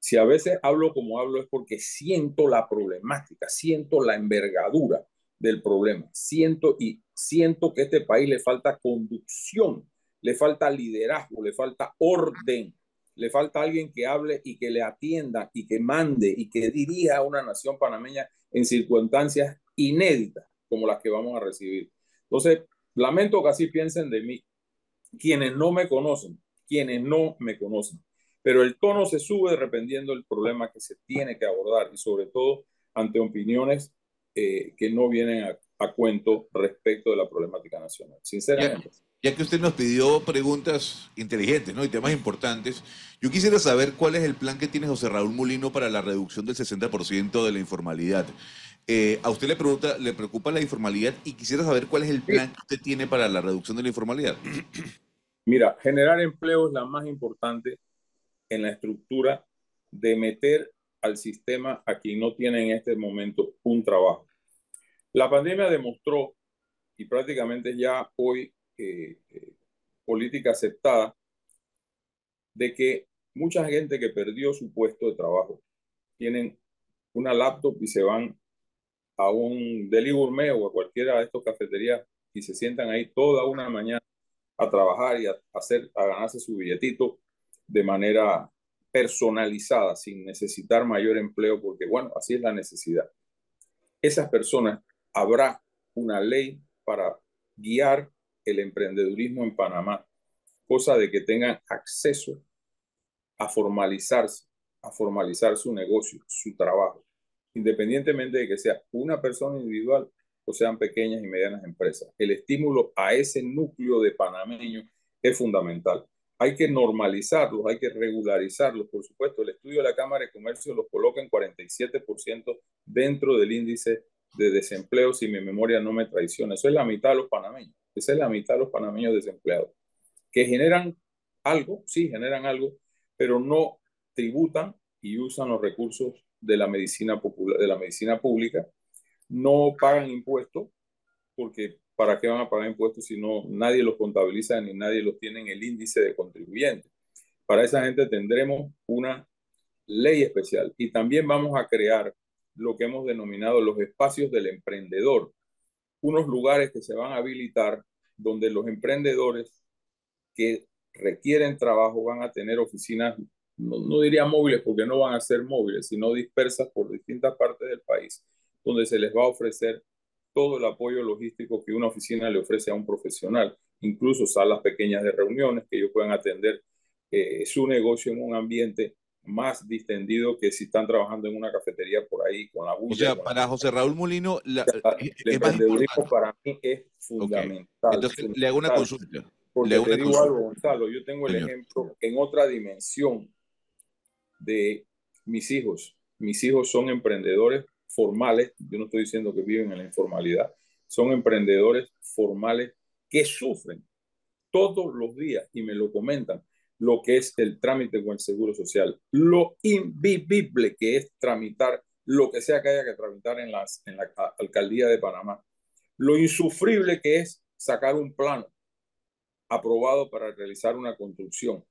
Si a veces hablo como hablo es porque siento la problemática, siento la envergadura del problema, siento y siento que a este país le falta conducción, le falta liderazgo, le falta orden, le falta alguien que hable y que le atienda y que mande y que dirija a una nación panameña en circunstancias inéditas como las que vamos a recibir. Entonces, lamento que así piensen de mí quienes no me conocen, quienes no me conocen pero el tono se sube dependiendo del problema que se tiene que abordar y sobre todo ante opiniones eh, que no vienen a, cuento respecto de la problemática nacional, sinceramente. Ya, que usted nos pidió preguntas inteligentes ¿no? y temas importantes, yo quisiera saber cuál es el plan que tiene José Raúl Molino para la reducción del 60% de la informalidad. Eh, a usted le, pregunta, le preocupa la informalidad y quisiera saber cuál es el plan que usted tiene para la reducción de la informalidad. Mira, generar empleo es la más importante en la estructura de meter al sistema a quien no tiene en este momento un trabajo. La pandemia demostró, y prácticamente ya hoy eh, eh, política aceptada, de que mucha gente que perdió su puesto de trabajo tienen una laptop y se van a un deli gourmet o a cualquiera de estos cafeterías y se sientan ahí toda una mañana a trabajar y a, hacer, a ganarse su billetito de manera personalizada, sin necesitar mayor empleo, porque bueno, así es la necesidad. Esas personas, habrá una ley para guiar el emprendedurismo en Panamá, cosa de que tengan acceso a formalizarse, a formalizar su negocio, su trabajo, independientemente de que sea una persona individual o sean pequeñas y medianas empresas. El estímulo a ese núcleo de panameños es fundamental. Hay que normalizarlos, hay que regularizarlos. Por supuesto, el estudio de la Cámara de Comercio los coloca en 47% dentro del índice de desempleo, si mi memoria no me traiciona. Eso es la mitad de los panameños. Esa es la mitad de los panameños desempleados. Que generan algo, sí, generan algo, pero no tributan y usan los recursos de la medicina popular, de la medicina pública, no pagan impuestos, porque ¿para qué van a pagar impuestos si no nadie los contabiliza ni nadie los tiene en el índice de contribuyentes? Para esa gente tendremos una ley especial y también vamos a crear lo que hemos denominado los espacios del emprendedor, unos lugares que se van a habilitar donde los emprendedores que requieren trabajo van a tener oficinas no, diría móviles porque no van a ser móviles, sino dispersas por distintas partes del país, donde se les va a ofrecer todo el apoyo logístico que una oficina le ofrece a un profesional, incluso salas pequeñas de reuniones que ellos puedan atender eh, su negocio en un ambiente más distendido que si están trabajando en una cafetería por ahí con la bulla. O sea, para José Raúl Molino, la, el emprendedurismo para mí es fundamental. Entonces, le hago una consulta. Porque le te digo algo, Gonzalo, yo tengo el ejemplo en otra dimensión de mis hijos. Mis hijos son emprendedores formales, yo no estoy diciendo que viven en la informalidad, son emprendedores formales que sufren todos los días y me lo comentan lo que es el trámite con el Seguro Social, lo invivible que es tramitar lo que sea que haya que tramitar en, las, en la alcaldía de Panamá, lo insufrible que es sacar un plano aprobado para realizar una construcción,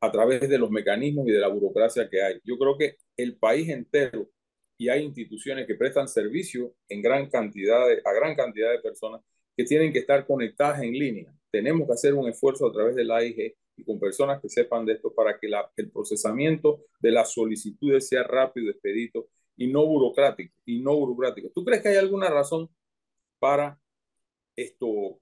a través de los mecanismos y de la burocracia que hay. Yo creo que el país entero y hay instituciones que prestan servicio en gran cantidad a gran cantidad de personas que tienen que estar conectadas en línea. Tenemos que hacer un esfuerzo a través de la AIG y con personas que sepan de esto para que la, el procesamiento de las solicitudes sea rápido, expedito y no burocrático. Y no burocrático. ¿Tú crees que hay alguna razón para esto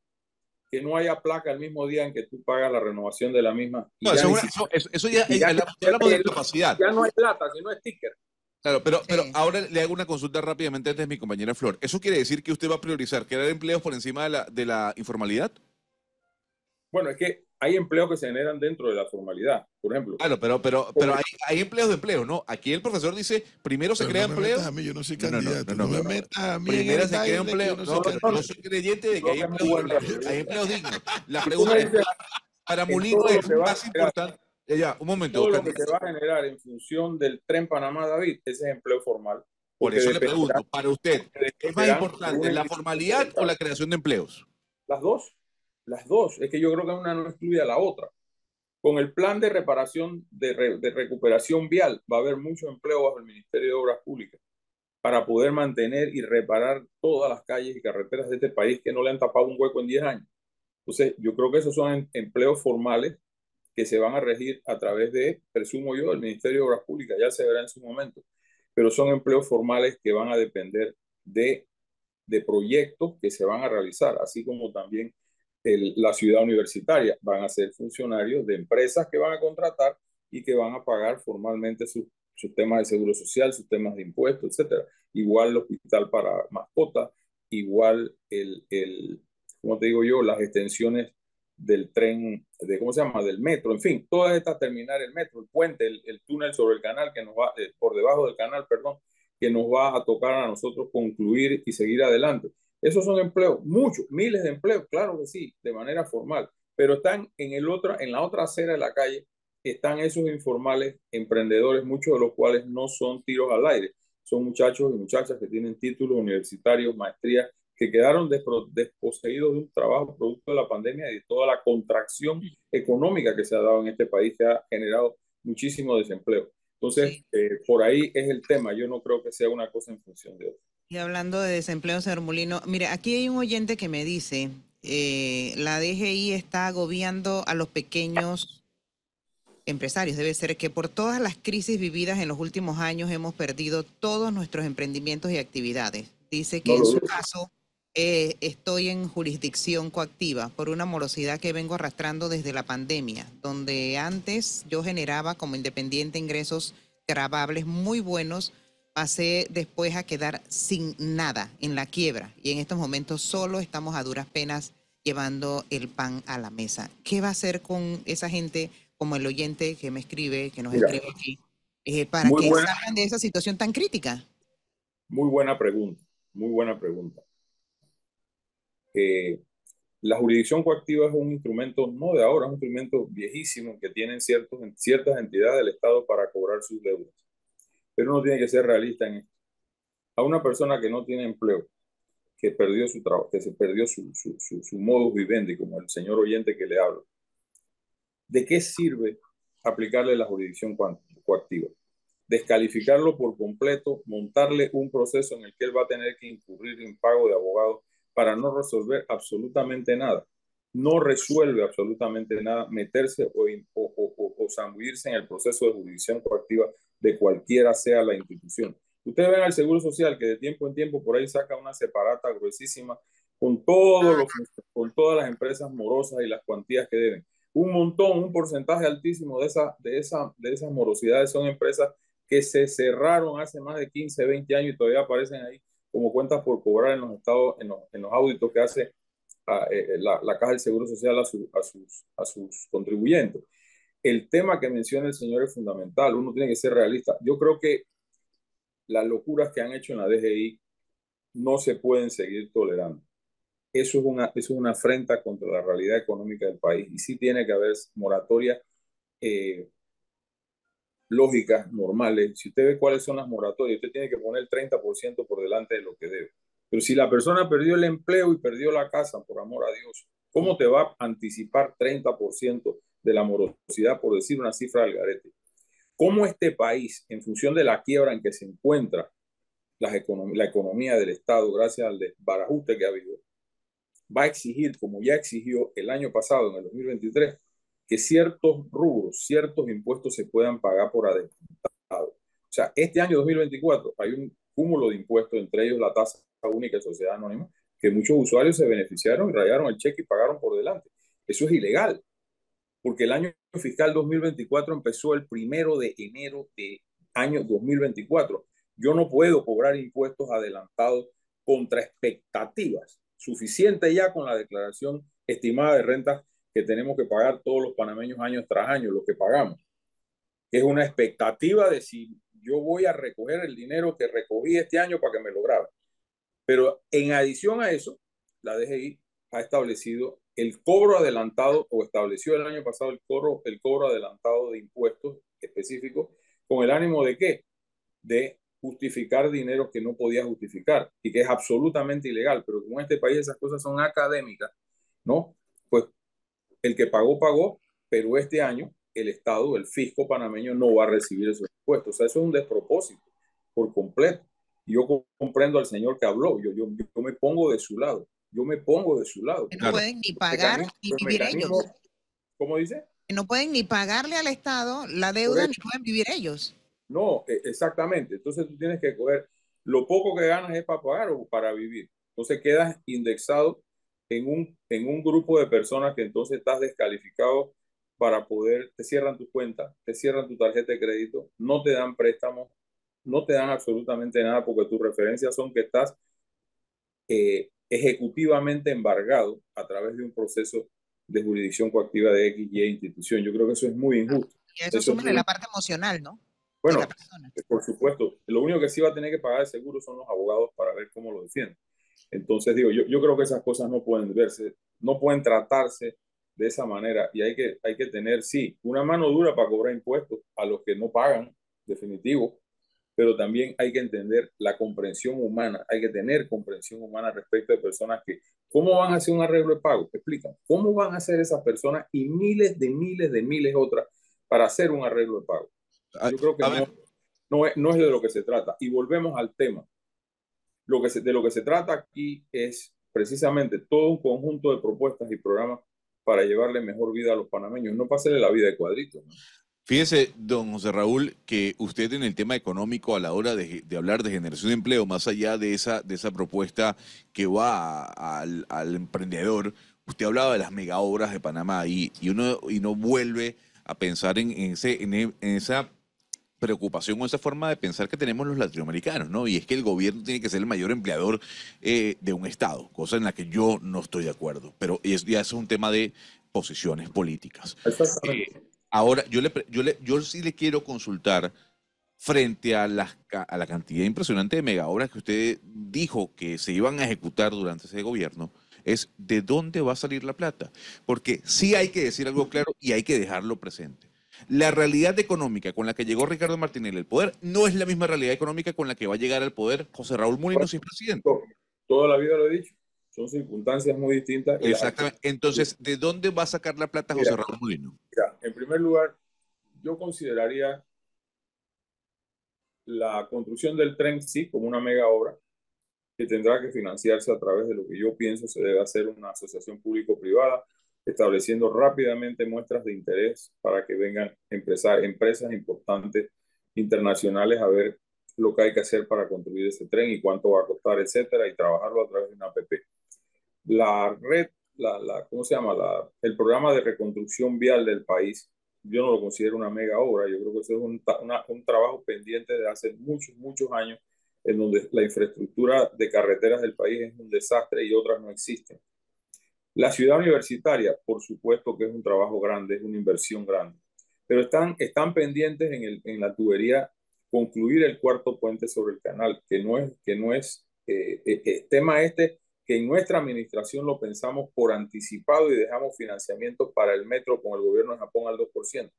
que no haya placa el mismo día en que tú pagas la renovación de la misma. No, eso, ya, ya, hablamos de capacidad. Ya no hay plata, sino sticker. Claro, pero, pero ahora le hago una consulta rápidamente antes de mi compañera Flor. ¿Eso quiere decir que usted va a priorizar crear empleos por encima de la, de la informalidad? Bueno, es que hay empleos que se generan dentro de la formalidad, por ejemplo. Claro, pero, pero, pero hay, hay empleos de empleo, ¿no? Aquí el profesor dice, primero se crea no empleo. A mí, yo no soy candidato, no, me metas a mí. Primero se crea empleo. No, yo soy creyente de que hay empleos, hay empleos dignos. La pregunta es, para Molino es más importante. Ya, un momento. Todo lo que se va a generar en función del tren Panamá-David, ese es empleo formal. Por eso le pregunto, para usted, ¿es más importante la formalidad o la creación de empleos? Las dos. Las dos. Es que yo creo que una no excluye a la otra. Con el plan de reparación, de, recuperación vial, va a haber mucho empleo bajo el Ministerio de Obras Públicas para poder mantener y reparar todas las calles y carreteras de este país que no le han tapado un hueco en 10 años. Entonces, yo creo que esos son em, empleos formales que se van a regir a través de, presumo yo, el Ministerio de Obras Públicas, ya se verá en su momento, pero son empleos formales que van a depender de, de proyectos que se van a realizar, así como también la ciudad universitaria. Van a ser funcionarios de empresas que van a contratar y que van a pagar formalmente sus temas de seguro social, sus temas de impuestos, etcétera. Igual el hospital para mascotas, igual el, el, como te digo yo, las extensiones del tren, de cómo se llama, del metro, en fin, todas estas terminales, el metro, el puente, el, el, túnel sobre el canal que nos va, eh, por debajo del canal, perdón, que nos va a tocar a nosotros concluir y seguir adelante. Esos son empleos, muchos, miles de empleos, claro que sí, de manera formal, pero están en, el otro, en la otra acera de la calle, están esos informales emprendedores, muchos de los cuales no son tiros al aire, son muchachos y muchachas que tienen títulos universitarios, maestrías, que quedaron desposeídos de un trabajo producto de la pandemia y de toda la contracción económica que se ha dado en este país, que ha generado muchísimo desempleo. Entonces, eh, por ahí es el tema. Yo no creo que sea una cosa en función de otra. Y hablando de desempleo, señor Molino, mire, aquí hay un oyente que me dice, eh, la DGI está agobiando a los pequeños empresarios. Debe ser que por todas las crisis vividas en los últimos años hemos perdido todos nuestros emprendimientos y actividades. Dice que en su caso eh, estoy en jurisdicción coactiva por una morosidad que vengo arrastrando desde la pandemia, donde antes yo generaba como independiente ingresos grabables muy buenos pasé después a quedar sin nada, en la quiebra. Y en estos momentos solo estamos a duras penas llevando el pan a la mesa. ¿Qué va a hacer con esa gente como el oyente que me escribe, que nos escribe aquí, eh, para que salgan de esa situación tan crítica? Muy buena pregunta, muy buena pregunta. Eh, la jurisdicción coactiva es un instrumento, no de ahora, es un instrumento viejísimo que tienen ciertos, ciertas entidades del Estado para cobrar sus deudas. Pero uno tiene que ser realista en esto. A una persona que no tiene empleo, que perdió su trabajo, que se perdió su, su, su, su modus vivendi, como el señor oyente que le hablo, ¿de qué sirve aplicarle la jurisdicción coactiva? Descalificarlo por completo, montarle un proceso en el que él va a tener que incurrir en pago de abogados para no resolver absolutamente nada. No resuelve absolutamente nada meterse o, o, o, zambullirse en el proceso de jurisdicción coactiva de cualquiera sea la institución. Ustedes ven al Seguro Social que de tiempo en tiempo por ahí saca una separata gruesísima con, todos los, con todas las empresas morosas y las cuantías que deben un montón, un porcentaje altísimo de, esa, de, esa, de esas morosidades son empresas que se cerraron hace más de 15, 20 años y todavía aparecen ahí como cuentas por cobrar en los estados, en los, en los auditos que hace ah, eh, eh, la, la, Caja del Seguro Social a, a, sus, a sus contribuyentes. El tema que menciona el señor es fundamental, uno tiene que ser realista. Yo creo que las locuras que han hecho en la DGI no se pueden seguir tolerando eso es una, es una afrenta contra la realidad económica del país y sí tiene que haber moratorias eh, lógicas, normales. Si usted ve cuáles son las moratorias, usted tiene que poner el 30% por delante de lo que debe. Pero si la persona perdió el empleo y perdió la casa, por amor a Dios, ¿cómo te va a anticipar 30% de la morosidad, por decir una cifra del garete? ¿Cómo este país, en función de la quiebra en que se encuentra la, la economía del Estado, gracias al desbarajuste que ha habido, va a exigir, como ya exigió el año pasado, en el 2023, que ciertos rubros, ciertos impuestos se puedan pagar por adelantado. O sea, este año 2024 hay un cúmulo de impuestos, entre ellos la tasa única de sociedad anónima, que muchos usuarios se beneficiaron y rayaron el cheque y pagaron por delante. Eso es ilegal, porque el año fiscal 2024 empezó el primero de enero de año 2024. Yo no puedo cobrar impuestos adelantados contra expectativas suficiente ya con la declaración estimada de rentas que tenemos que pagar todos los panameños año tras año, lo que pagamos. Es una expectativa de si yo voy a recoger el dinero que recogí este año para que me lo grabe. Pero en adición a eso, la DGI ha establecido el cobro adelantado o estableció el año pasado el cobro, el cobro adelantado de impuestos específicos con el ánimo de qué? De justificar dinero que no podía justificar y que es absolutamente ilegal, pero como en este país esas cosas son académicas, ¿no? Pues el que pagó, pagó, pero este año el Estado, el fisco panameño no va a recibir esos impuestos. O sea, eso es un despropósito por completo. Yo comprendo al señor que habló, yo, yo, yo me pongo de su lado, yo me pongo de su lado. no pueden ni pagar ni vivir ellos. ¿Cómo dice? no pueden ni pagarle al Estado la deuda ni pueden vivir ellos. No, e, exactamente. Entonces tú tienes que coger lo poco que ganas es para pagar o para vivir. Entonces quedas indexado en un, en un grupo de personas que entonces estás descalificado para poder, te cierran tu cuenta, te cierran tu tarjeta de crédito, no te dan préstamos, no te dan absolutamente nada porque tus referencias son que estás eh, ejecutivamente embargado a través de un proceso de jurisdicción coactiva de X, Y institución. Yo creo que eso es muy injusto. Y eso, eso suma la parte emocional, ¿no? Bueno, por supuesto, lo único que sí va a tener que pagar el seguro son los abogados para ver cómo lo defienden. Entonces, digo, yo, yo creo que esas cosas no pueden verse, no pueden tratarse de esa manera y hay que, hay que tener, sí, una mano dura para cobrar impuestos a los que no pagan, definitivo, pero también hay que entender la comprensión humana, hay que tener comprensión humana respecto de personas que, ¿cómo van a hacer un arreglo de pago? Explican, ¿cómo van a hacer esas personas y miles de miles de miles otras para hacer un arreglo de pago? Ah, Yo creo que no, no, es, no, es, de lo que se trata. Y volvemos al tema. Lo que se, de lo que se trata aquí es precisamente todo un conjunto de propuestas y programas para llevarle mejor vida a los panameños, no para hacerle la vida de cuadritos. ¿no? Fíjese, don José Raúl, que usted en el tema económico, a la hora de, de hablar de generación de empleo, más allá de esa, de esa propuesta que va al, al, emprendedor, usted hablaba de las mega obras de Panamá y, y, uno, y no vuelve a pensar en, ese, en, en esa preocupación o esa forma de pensar que tenemos los latinoamericanos, ¿no? Y es que el gobierno tiene que ser el mayor empleador eh, de un Estado, cosa en la que yo no estoy de acuerdo. Pero es, ya es un tema de posiciones políticas. Eh, ahora, yo, le, yo, le, yo sí le quiero consultar frente a, a la cantidad impresionante de mega obras que usted dijo que se iban a ejecutar durante ese gobierno, es de dónde va a salir la plata. Porque sí hay que decir algo claro y hay que dejarlo presente. La realidad económica con la que llegó Ricardo Martinelli al poder no es la misma realidad económica con la que va a llegar al poder José Raúl Mulino si presidente. Toda la vida lo he dicho. Son circunstancias muy distintas. Exactamente. Entonces, ¿de dónde va a sacar la plata José Raúl Mulino? en primer lugar, yo consideraría la construcción del tren sí como una mega obra que tendrá que financiarse a través de lo que yo pienso se debe hacer una asociación público-privada, estableciendo rápidamente muestras de interés para que vengan empresas, empresas importantes internacionales a ver lo que hay que hacer para construir ese tren y cuánto va a costar, etcétera, y trabajarlo a través de una APP. La red, la, la, ¿cómo se llama? La, el programa de reconstrucción vial del país yo no lo considero una mega obra, yo creo que eso es un, un trabajo pendiente de hace muchos, muchos años, en donde la infraestructura de carreteras del país es un desastre y otras no existen. La ciudad universitaria, por supuesto que es un trabajo grande, es una inversión grande, pero están, están pendientes en, el, en la tubería concluir el cuarto puente sobre el canal, que no es, que no es eh, eh, eh tema este que en nuestra administración lo pensamos por anticipado y dejamos financiamiento para el metro con el gobierno de Japón al 2%.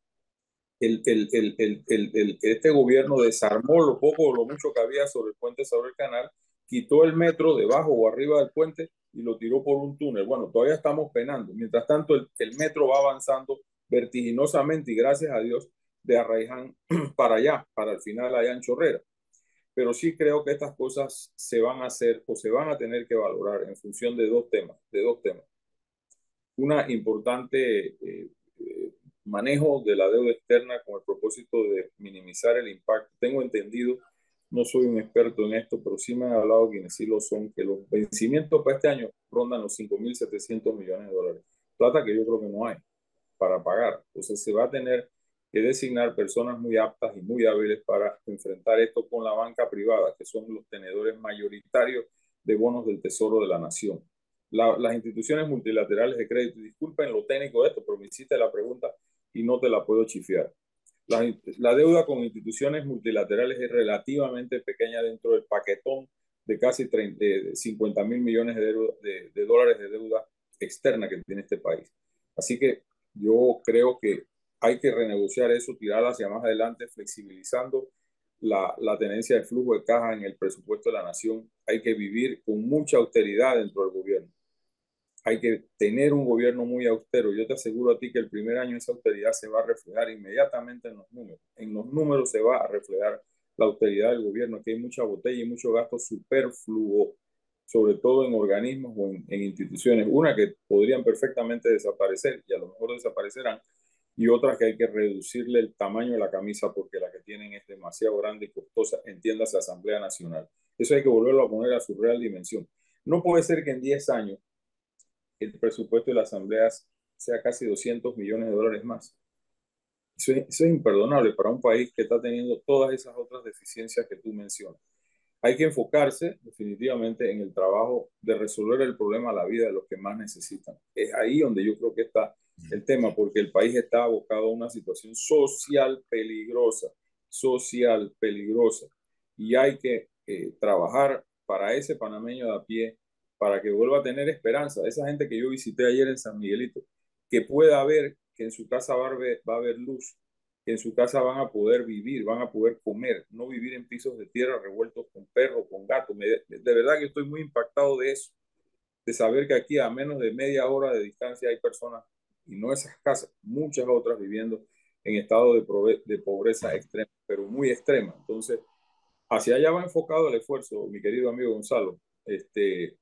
El, el, el, este gobierno desarmó lo poco o lo mucho que había sobre el puente sobre el canal, quitó el metro debajo o arriba del puente y lo tiró por un túnel. Bueno, todavía estamos penando. Mientras tanto, el, metro va avanzando vertiginosamente y gracias a Dios de Arraiján <clears throat> para allá, para el final allá en Chorrera pero sí creo que estas cosas se van a hacer o se van a tener que valorar en función de dos temas, de dos temas. Una importante eh, eh, manejo de la deuda externa con el propósito de minimizar el impacto. Tengo entendido, no soy un experto en esto, pero sí me han hablado quienes sí lo son, que los vencimientos para este año rondan los 5.700 millones de dólares. Plata que yo creo que no hay para pagar. Entonces se va a tener que designar personas muy aptas y muy hábiles para enfrentar esto con la banca privada, que son los tenedores mayoritarios de bonos del Tesoro de la Nación. las instituciones multilaterales de crédito, disculpen lo técnico de esto, pero me hiciste la pregunta y no te la puedo chifiar. La, deuda con instituciones multilaterales es relativamente pequeña dentro del paquetón de casi 30, 50 mil millones de, dólares de deuda externa que tiene este país. Así que yo creo que hay que renegociar eso, tirar hacia más adelante, flexibilizando la, la, tenencia de flujo de caja en el presupuesto de la nación. Hay que vivir con mucha austeridad dentro del gobierno. Hay que tener un gobierno muy austero. Yo te aseguro a ti que el primer año esa austeridad se va a reflejar inmediatamente en los números. En los números se va a reflejar la austeridad del gobierno, que hay mucha botella y mucho gasto superfluo, sobre todo en organismos o en, en instituciones. Una que podrían perfectamente desaparecer y a lo mejor desaparecerán, y otras que hay que reducirle el tamaño de la camisa porque la que tienen es demasiado grande y costosa, entiéndase Asamblea Nacional. Eso hay que volverlo a poner a su real dimensión. No puede ser que en 10 años el presupuesto de la Asamblea sea casi 200 millones de dólares más. Eso es, eso es imperdonable para un país que está teniendo todas esas otras deficiencias que tú mencionas. Hay que enfocarse definitivamente en el trabajo de resolver el problema a la vida de los que más necesitan. Es ahí donde yo creo que está el tema, porque el país está abocado a una situación social peligrosa, social peligrosa, y hay que eh, trabajar para ese panameño de a pie, para que vuelva a tener esperanza. Esa gente que yo visité ayer en San Miguelito, que pueda ver que en su casa va a haber, luz, que en su casa van a poder vivir, van a poder comer, no vivir en pisos de tierra revueltos con perros, con gatos. de verdad que estoy muy impactado de eso, de saber que aquí a menos de media hora de distancia hay personas y no esas casas, muchas otras viviendo en estado de, de pobreza extrema, pero muy extrema. Entonces, hacia allá va enfocado el esfuerzo, mi querido amigo Gonzalo. Este,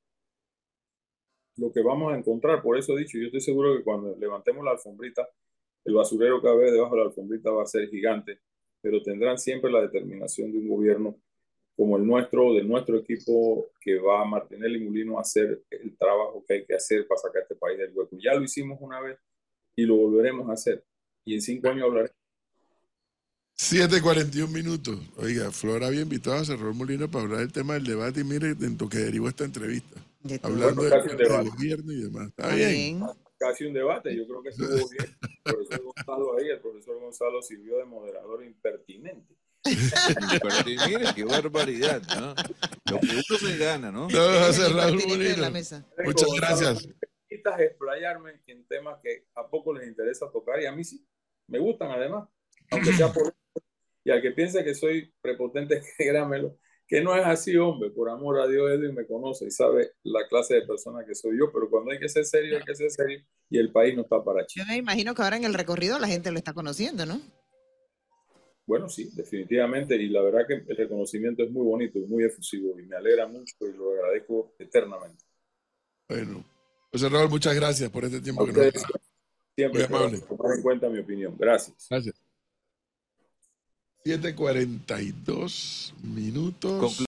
lo que vamos a encontrar, por eso he dicho, yo estoy seguro que cuando levantemos la alfombrita, el basurero que va debajo de la alfombrita va a ser gigante, pero tendrán siempre la determinación de un gobierno como el nuestro, de nuestro equipo, que va a mantener el Mulino a hacer el trabajo que hay que hacer para sacar este país del hueco. Ya lo hicimos una vez, y lo volveremos a hacer. Y en cinco años hablaré. 7.41 minutos. Oiga, Flora había invitado a Cerrón Molina para hablar del tema del debate y mire en lo que derivó esta entrevista. De. Hablando Bueno, casi un tema del debate. gobierno y demás. Está bien. bien. Casi un debate, yo creo que estuvo <laughs> bien. El profesor Gonzalo ahí, el profesor Gonzalo sirvió de moderador impertinente. Mire, qué barbaridad, ¿no? Lo que uno se gana, ¿no? No, José Raúl de mesa. Muchas gracias. me permitas explayarme en temas que a poco les interesa tocar y a mí sí, me gustan además, aunque sea por <laughs> y al que piense que soy prepotente, <laughs> créamelo, que no es así, hombre, por amor a Dios, Edwin me conoce y sabe la clase de persona que soy yo, pero cuando hay que ser serio, hay que ser serio y el país no está para Yo chicos. me imagino que ahora en el recorrido la gente lo está conociendo, ¿no? Bueno, sí, definitivamente, y la verdad que el reconocimiento es muy bonito y muy efusivo, y me alegra mucho y lo agradezco eternamente. Bueno, José Raúl, muchas gracias por este A tiempo que nos siempre Muy amable. por tomar en cuenta mi opinión. Gracias. Gracias. 7.42 minutos.